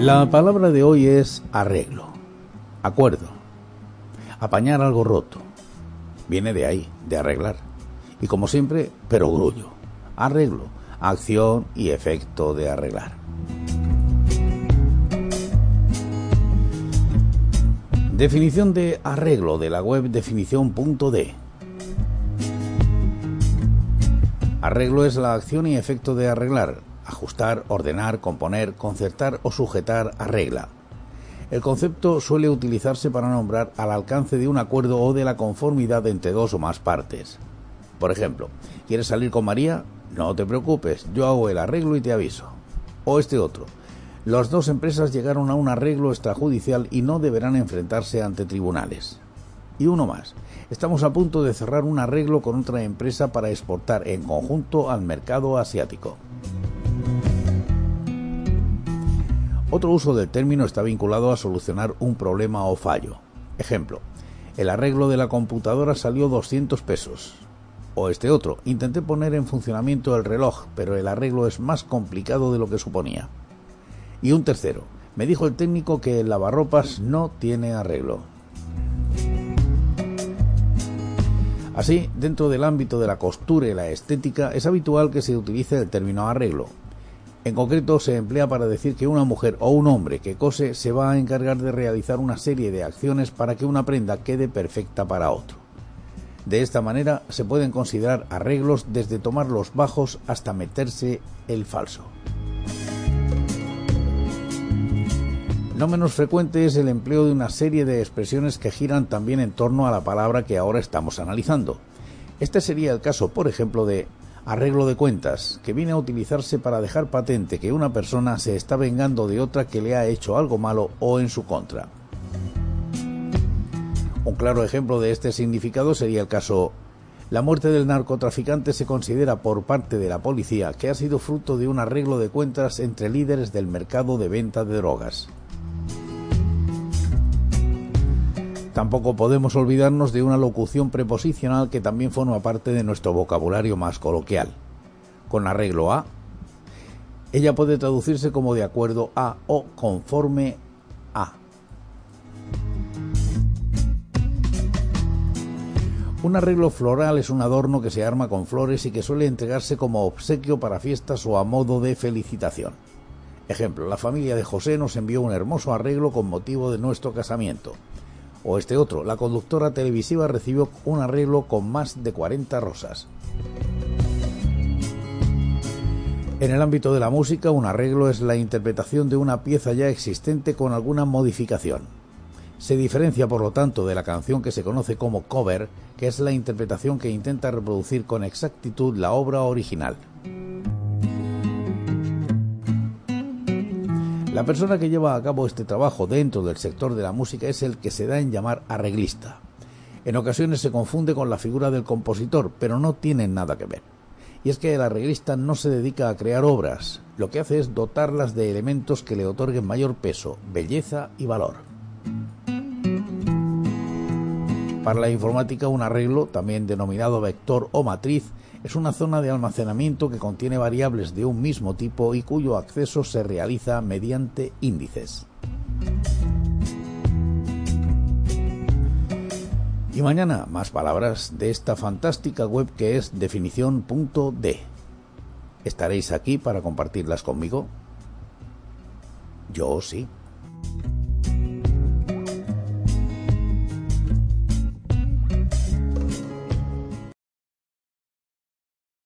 La palabra de hoy es arreglo, acuerdo, apañar algo roto. Viene de ahí, de arreglar. Y como siempre, pero grullo. Arreglo, acción y efecto de arreglar. Definición de arreglo de la web definición.de. Arreglo es la acción y efecto de arreglar, ajustar, ordenar, componer, concertar o sujetar arregla. El concepto suele utilizarse para nombrar al alcance de un acuerdo o de la conformidad entre dos o más partes. Por ejemplo, ¿quieres salir con María? No te preocupes, yo hago el arreglo y te aviso. O este otro. Las dos empresas llegaron a un arreglo extrajudicial y no deberán enfrentarse ante tribunales. Y uno más. Estamos a punto de cerrar un arreglo con otra empresa para exportar en conjunto al mercado asiático. Otro uso del término está vinculado a solucionar un problema o fallo. Ejemplo, el arreglo de la computadora salió 200 pesos. O este otro, intenté poner en funcionamiento el reloj, pero el arreglo es más complicado de lo que suponía. Y un tercero, me dijo el técnico que el lavarropas no tiene arreglo. Así, dentro del ámbito de la costura y la estética, es habitual que se utilice el término arreglo, en concreto, se emplea para decir que una mujer o un hombre que cose se va a encargar de realizar una serie de acciones para que una prenda quede perfecta para otro. De esta manera se pueden considerar arreglos desde tomar los bajos hasta meterse el falso. No menos frecuente es el empleo de una serie de expresiones que giran también en torno a la palabra que ahora estamos analizando. Este sería el caso, por ejemplo, de arreglo de cuentas, que viene a utilizarse para dejar patente que una persona se está vengando de otra que le ha hecho algo malo o en su contra. Un claro ejemplo de este significado sería el caso la muerte del narcotraficante se considera por parte de la policía que ha sido fruto de un arreglo de cuentas entre líderes del mercado de venta de drogas. Tampoco podemos olvidarnos de una locución preposicional que también forma parte de nuestro vocabulario más coloquial. Con arreglo a, ella puede traducirse como de acuerdo a o conforme a. Un arreglo floral es un adorno que se arma con flores y que suele entregarse como obsequio para fiestas o a modo de felicitación. Ejemplo, la familia de José nos envió un hermoso arreglo con motivo de nuestro casamiento. O este otro, la conductora televisiva recibió un arreglo con más de 40 rosas. En el ámbito de la música, un arreglo es la interpretación de una pieza ya existente con alguna modificación. Se diferencia, por lo tanto, de la canción que se conoce como cover, que es la interpretación que intenta reproducir con exactitud la obra original. La persona que lleva a cabo este trabajo dentro del sector de la música es el que se da en llamar arreglista. En ocasiones se confunde con la figura del compositor, pero no tienen nada que ver. Y es que el arreglista no se dedica a crear obras, lo que hace es dotarlas de elementos que le otorguen mayor peso, belleza y valor. Para la informática, un arreglo, también denominado vector o matriz, es una zona de almacenamiento que contiene variables de un mismo tipo y cuyo acceso se realiza mediante índices. Y mañana más palabras de esta fantástica web que es definición.d. ¿Estaréis aquí para compartirlas conmigo? Yo sí.